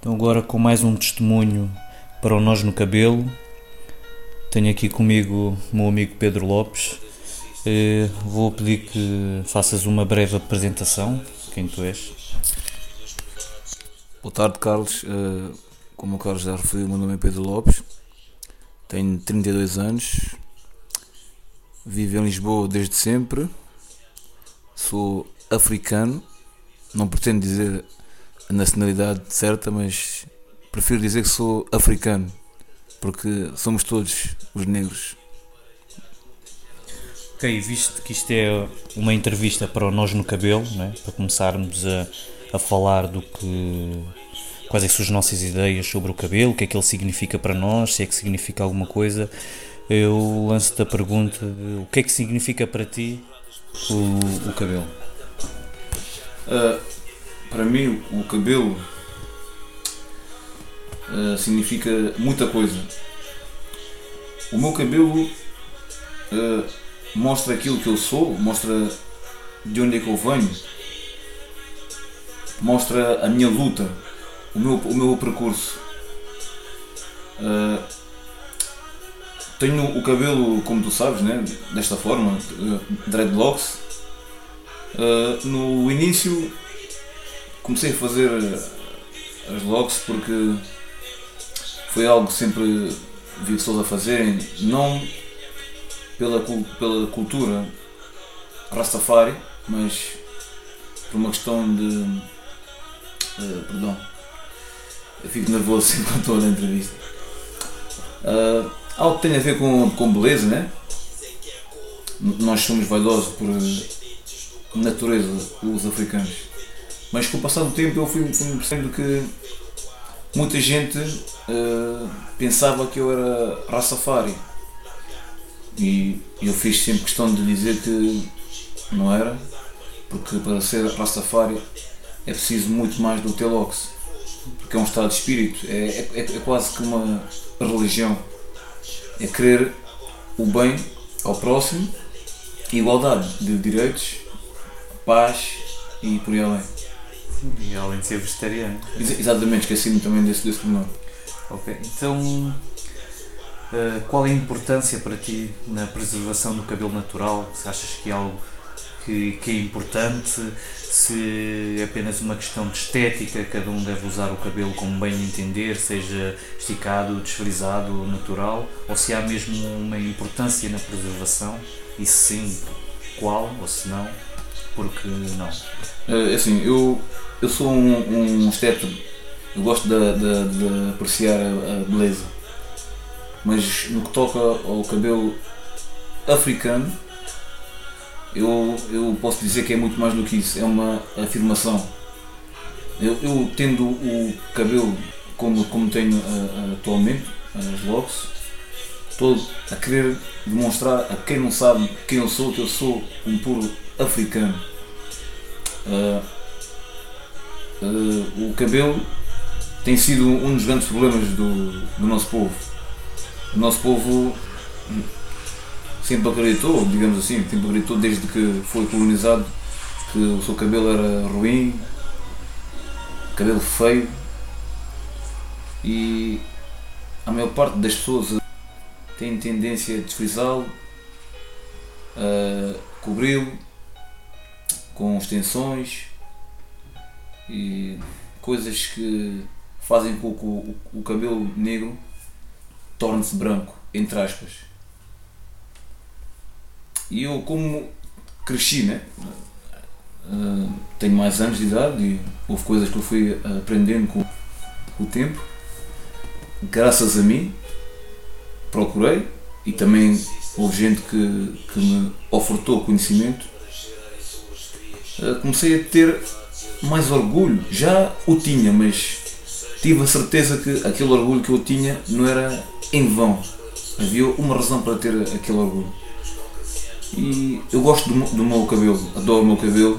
Então agora com mais um testemunho para o Nós no Cabelo. Tenho aqui comigo o meu amigo Pedro Lopes. Eh, vou pedir que faças uma breve apresentação, quem tu és. Boa tarde, Carlos. Eh, como o Carlos já referiu, o meu nome é Pedro Lopes. Tenho 32 anos. Vivo em Lisboa desde sempre. Sou africano. Não pretendo dizer a nacionalidade certa, mas prefiro dizer que sou africano, porque somos todos os negros. Ok, visto que isto é uma entrevista para o Nós no Cabelo, né? para começarmos a, a falar do que. quais é são as nossas ideias sobre o cabelo, o que é que ele significa para nós, se é que significa alguma coisa, eu lanço-te a pergunta: o que é que significa para ti o, o cabelo? Uh, para mim o cabelo uh, significa muita coisa. O meu cabelo uh, mostra aquilo que eu sou, mostra de onde é que eu venho, mostra a minha luta, o meu, o meu percurso. Uh, tenho o cabelo, como tu sabes, né? desta forma, dreadlocks. no início comecei a fazer eh, as logs porque foi algo que sempre vi pessoas a fazerem, não pela, pela cultura Rastafari, mas por uma questão de. Uh, perdão, eu fico nervoso sempre quando estou na entrevista. Uh, algo que tem a ver com, com beleza, né? Nós somos vaidosos por natureza, os africanos. Mas com o passar do tempo eu fui, fui percebendo que muita gente uh, pensava que eu era Rastafari. E eu fiz sempre questão de dizer que não era, porque para ser Rastafari é preciso muito mais do Telox, porque é um estado de espírito, é, é, é quase que uma religião. É querer o bem ao próximo, igualdade de direitos, paz e por aí além. E além de ser vegetariano. exatamente, esqueci-me também desse, desse pormenor. Ok, então uh, qual é a importância para ti na preservação do cabelo natural? Se achas que é algo que, que é importante? Se é apenas uma questão de estética, cada um deve usar o cabelo como bem entender, seja esticado, desfrisado, natural? Ou se há mesmo uma importância na preservação? E se sim, qual? Ou se não, porque não? Uh, assim, eu eu sou um, um estético, eu gosto de, de, de apreciar a, a, beleza, mas no que toca ao cabelo africano, eu, eu posso dizer que é muito mais do que isso, é uma afirmação. Eu, eu tendo o cabelo como, como tenho uh, atualmente, as locks, estou a querer demonstrar a quem não sabe quem eu sou, que eu sou um puro africano. Uh, uh, o cabelo tem sido um dos grandes problemas do, do nosso povo. O nosso povo sempre acreditou, digamos assim, sempre acreditou desde que foi colonizado que o seu cabelo era ruim, cabelo feio e a maior parte das pessoas tem tendência a desfrisá-lo, a cobri-lo com extensões, e coisas que fazem com que o, o, cabelo negro torne-se branco, entre aspas. E eu, como cresci, né? Uh, tenho mais anos de idade e houve coisas que eu fui aprendendo com o tempo. Graças a mim, procurei e também houve gente que, que me ofertou conhecimento. Uh, comecei a ter mais orgulho. Já o tinha, mas tive a certeza que aquele orgulho que eu tinha não era em vão. Havia uma razão para ter aquele orgulho. E eu gosto do, do meu cabelo, adoro o meu cabelo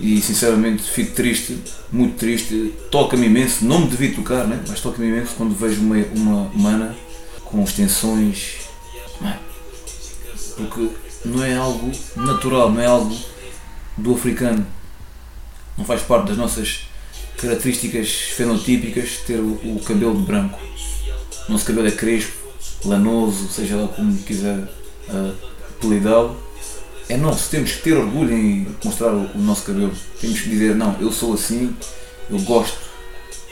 e sinceramente fico triste, muito triste, toca-me imenso, não me devia tocar, né? mas toca-me imenso quando vejo uma, uma mana com extensões, porque não é algo natural, não é algo do africano não faz parte das nossas características fenotípicas ter o, cabelo branco. O nosso cabelo é crespo, lanoso, seja lá como quiser uh, apelidá-lo. É nosso, temos que ter orgulho em mostrar o, o, nosso cabelo. Temos que dizer, não, eu sou assim, eu gosto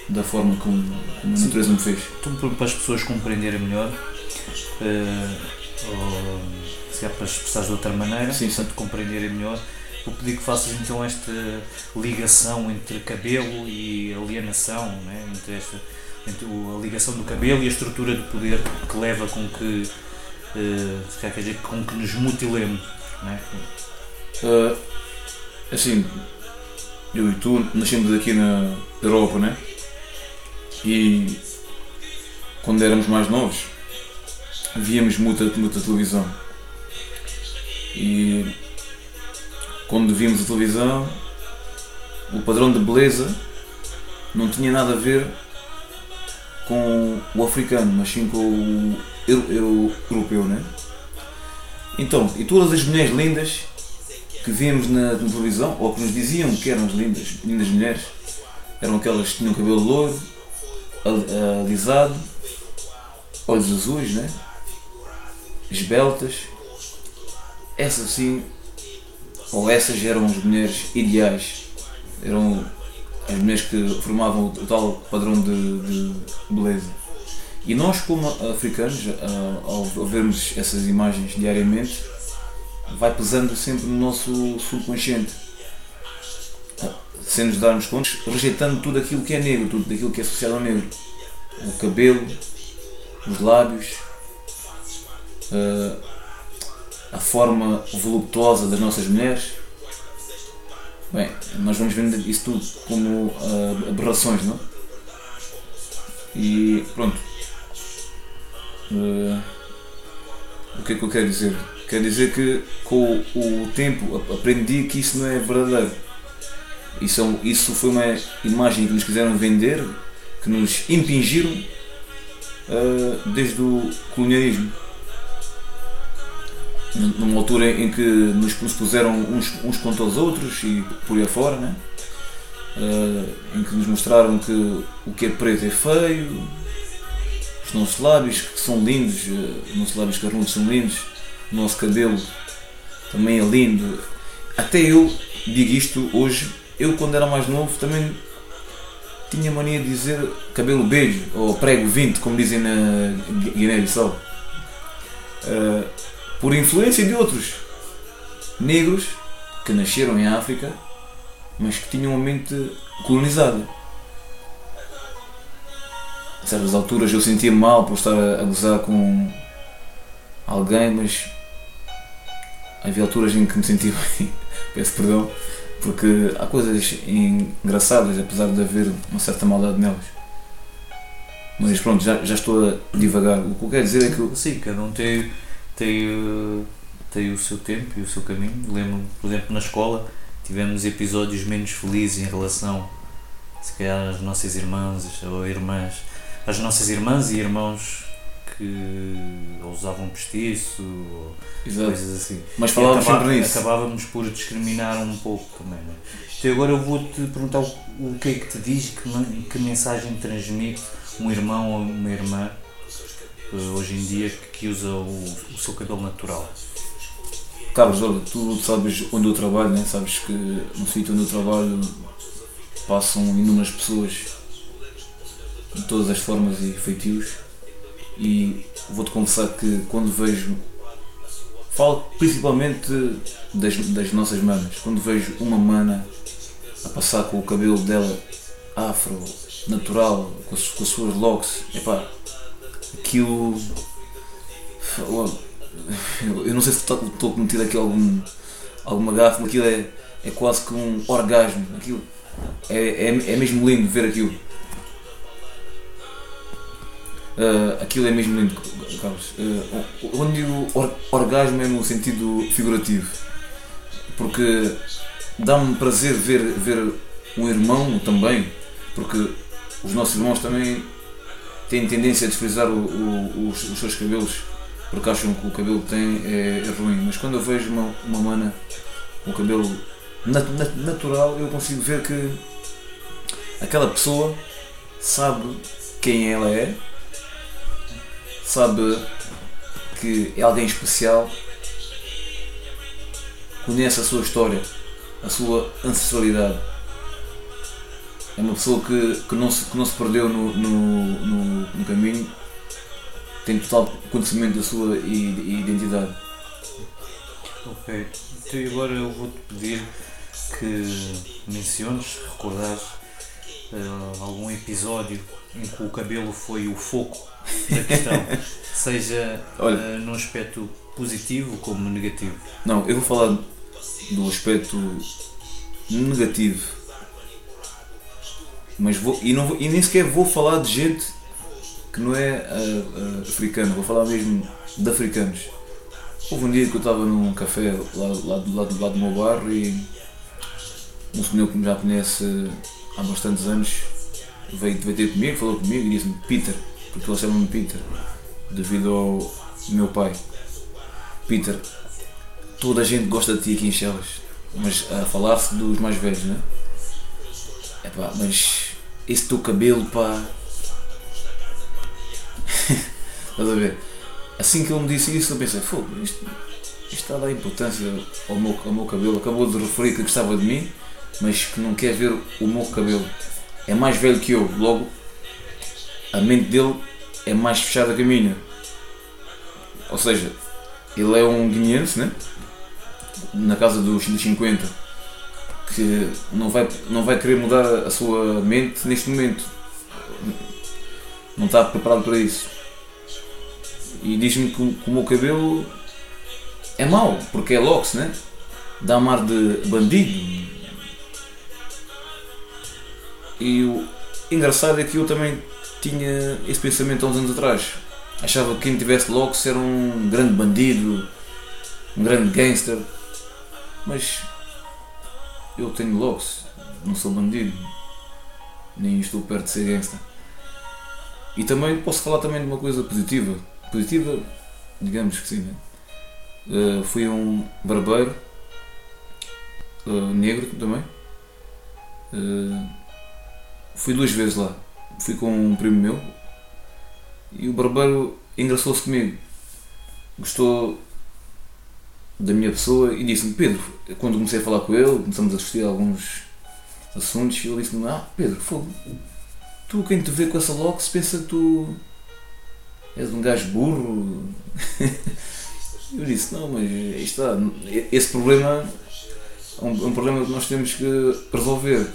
da forma como, como a natureza me fez. Então, para as pessoas compreenderem melhor, uh, ou, se é para expressar de outra maneira, sim, sim. para compreenderem melhor, vou pedir que faças então esta ligação entre cabelo e alienação, né? entre, esta, entre a ligação do cabelo e a estrutura de poder que leva com que, uh, quer dizer, com que nos mutilemos. Né? Uh, assim, eu e tu nascemos aqui na Europa, né? E quando éramos mais novos, víamos muita, muita televisão. E quando vimos a televisão, o padrão de beleza não tinha nada a ver com o africano, mas sim com o europeu, né? Então, e todas as mulheres lindas que víamos na, na, televisão, ou que nos diziam que eram lindas, lindas mulheres, eram aquelas que tinham cabelo loiro, alisado, olhos azuis, né? esbeltas. Essas sim ou essas eram as mulheres ideais, eram as mulheres que formavam o tal padrão de, de beleza. E nós, como africanos, ao vermos essas imagens diariamente, vai pesando sempre no nosso subconsciente, sem nos darmos conta, rejeitando tudo aquilo que é negro, tudo aquilo que é associado ao negro. O cabelo, os lábios, a forma voluptuosa das nossas mulheres. Bem, nós vamos vendo isso tudo como uh, aberrações, não? E pronto. Uh, o que é que eu quero dizer? Quero dizer que com o tempo aprendi que isso não é verdadeiro. Isso, é isso foi uma imagem que nos quiseram vender, que nos impingiram uh, desde o colonialismo numa altura em que nos, puseram uns, uns contra os outros e por aí afora, né? Uh, em que nos mostraram que o que é preto é feio, os nossos lábios que são lindos, uh, os nossos lábios carnudos são lindos, o nosso cabelo também é lindo. Até eu digo isto hoje, eu quando era mais novo também tinha mania de dizer cabelo beijo ou prego 20, como dizem na Guiné-Bissau. Uh, por influência de outros negros que nasceram em África, mas que tinham uma mente colonizada. A certas alturas eu sentia mal por estar a gozar com alguém, mas havia alturas em que me sentia bem, peço perdão, porque há coisas engraçadas, apesar de haver uma certa maldade nelas. Mas pronto, já, já estou a divagar. O que eu quero dizer é que. Sim, cada um tem tem, tem o seu tempo e o seu caminho. Lembro-me, por exemplo, na escola tivemos episódios menos felizes em relação, se calhar, às nossas irmãs ou irmãs, as nossas irmãs e irmãos que usavam postiço ou Exato. coisas assim. Mas falávamos sempre nisso. Acabávamos por discriminar um pouco também. Né? Então agora eu vou-te perguntar o, o que é que te diz, que, que mensagem transmite um irmão ou uma irmã eh, hoje em dia que usa o, o seu cabelo natural? Carlos, olha, tu sabes onde eu trabalho, né? sabes que no sítio onde eu trabalho passam inúmeras pessoas de todas as formas e feitios e vou-te confessar que quando vejo falo principalmente das, das nossas manas, quando vejo uma mana a passar com o cabelo dela afro, natural, com as, com as suas locks, epá, aquilo. Eu não sei se estou cometido aqui algum, alguma gafa, mas aquilo é, é quase que um orgasmo. Aquilo é, é, é mesmo lindo ver aquilo. Uh, aquilo é mesmo lindo, Carlos. Uh, quando digo or, orgasmo é no sentido figurativo, porque dá-me prazer ver, ver um irmão também, porque os nossos irmãos também têm tendência a desfrizar o, o, os, os, seus cabelos porque acham que o cabelo que têm é, é ruim. Mas quando eu vejo uma, uma mana com o cabelo nat, nat, natural, eu consigo ver que aquela pessoa sabe quem ela é, sabe que é alguém especial, conhece a sua história, a sua ancestralidade. É uma pessoa que, que, não, se, que não se perdeu no, no, no, no caminho, tem total conhecimento da sua identidade. Ok, então agora eu vou-te pedir que menciones, recordares uh, algum episódio em que o cabelo foi o foco da questão, seja uh, num aspecto positivo como negativo. Não, eu vou falar do aspecto negativo, mas vou e, não vou, e nem sequer vou falar de gente que não é uh, africana, vou falar mesmo de africanos. Houve um dia que eu estava num café lá, lá, lá, lá do meu bairro e um senhor que me já conhece há bastantes anos veio, veio ter comigo, falou comigo e disse-me Peter, porque ele chama-me Peter, devido ao meu pai. Peter, toda a gente gosta de ti aqui em Chelas, mas a falar-se dos mais velhos, né? É pá, mas esse teu cabelo, pá. Estás a ver? Assim que ele me disse isso, eu pensei, fogo, isto, isto está a dar importância ao meu, ao meu cabelo. Acabou de referir que gostava de mim, mas que não quer ver o meu cabelo é mais velho que eu, logo a mente dele é mais fechada que a minha. Ou seja, ele é um guineense, né? na casa dos 50, que não vai, não vai querer mudar a sua mente neste momento. Não está preparado para isso. E diz-me que, que o meu cabelo é mau, porque é lox, né? Dá um ar de bandido, e o engraçado é que eu também tinha esse pensamento há uns anos atrás. Achava que quem tivesse locks era um grande bandido, um grande gangster. Mas eu tenho locks, não sou bandido, nem estou perto de ser gangster. E também posso falar também de uma coisa positiva. Positiva, digamos que sim. Né? Uh, fui um barbeiro uh, negro também. Uh, Fui duas vezes lá. Fui com um primo meu e o barbeiro engraçou-se comigo. Gostou da minha pessoa e disse-me, Pedro, quando comecei a falar com ele, começamos a discutir alguns assuntos, e ele disse-me, ah Pedro, fogo, tu quem te vê com essa lox pensa que tu és um gajo burro. Eu disse, não, mas está, esse problema é é um problema que nós temos que resolver.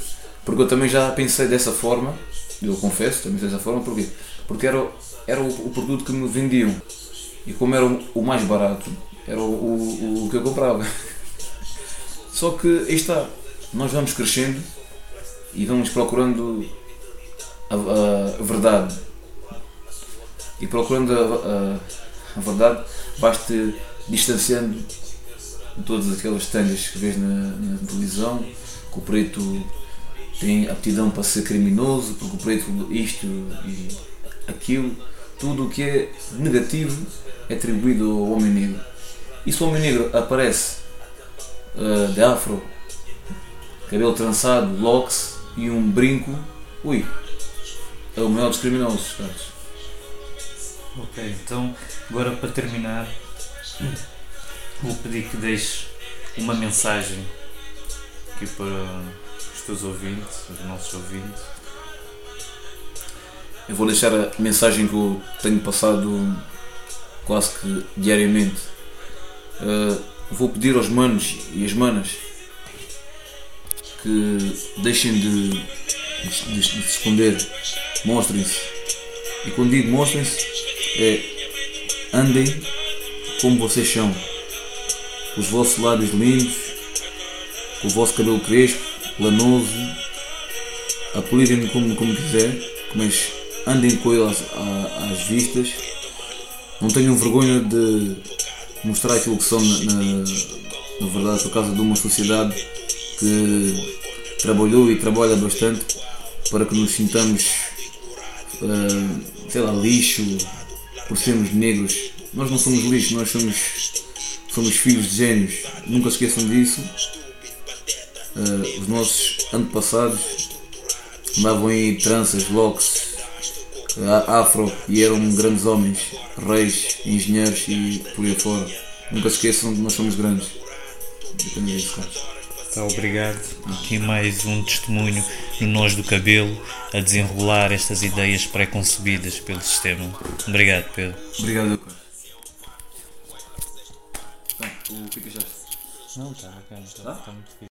Porque eu também já pensei dessa forma, eu confesso, também dessa forma, porquê? Porque era, era o, o produto que me vendiam. E como era o, mais barato, era o, o, o que eu comprava. Só que aí está, nós vamos crescendo e vamos procurando a, a, verdade. E procurando a, a, a verdade, vais-te distanciando de todas aquelas telhas que vês na, na televisão, com o preto tem aptidão para ser criminoso, porque o preto isto e aquilo, tudo o que é negativo é atribuído ao homem negro. E se o homem negro aparece uh, de afro, cabelo trançado, locks e um brinco, ui, é o maior dos criminosos, caros. Ok, então agora para terminar, vou pedir que deixes uma mensagem aqui para os teus ouvintes, os nossos ouvintes? Eu vou deixar a mensagem que eu tenho passado quase que diariamente. Uh, vou pedir aos manos e às manas que deixem de, de, de se esconder, mostrem-se. E quando digo mostrem-se, é andem como vocês são, com os vossos lábios lindos, com o vosso cabelo crespo, lanoso, apelidem-me como, como quiser, mas andem com ele às, às, vistas, não tenham vergonha de mostrar aquilo que são na, na, na verdade por causa de uma sociedade que trabalhou e trabalha bastante para que nos sintamos uh, sei lá, lixo por sermos negros. Nós não somos lixo, nós somos, somos filhos de gênios. Nunca esqueçam disso uh, os nossos antepassados andavam aí tranças, locks, a- afro e eram grandes homens, reis, engenheiros e por aí fora. Nunca se esqueçam que nós somos grandes. Depende disso, cara. Tá, obrigado. Aqui mais um testemunho no Nós do Cabelo a desenrolar estas ideias pré-concebidas pelo sistema. Obrigado, Pedro. Obrigado, cara. Bem, o que é que achaste? Não, está bacana, está Tá? muito fixe.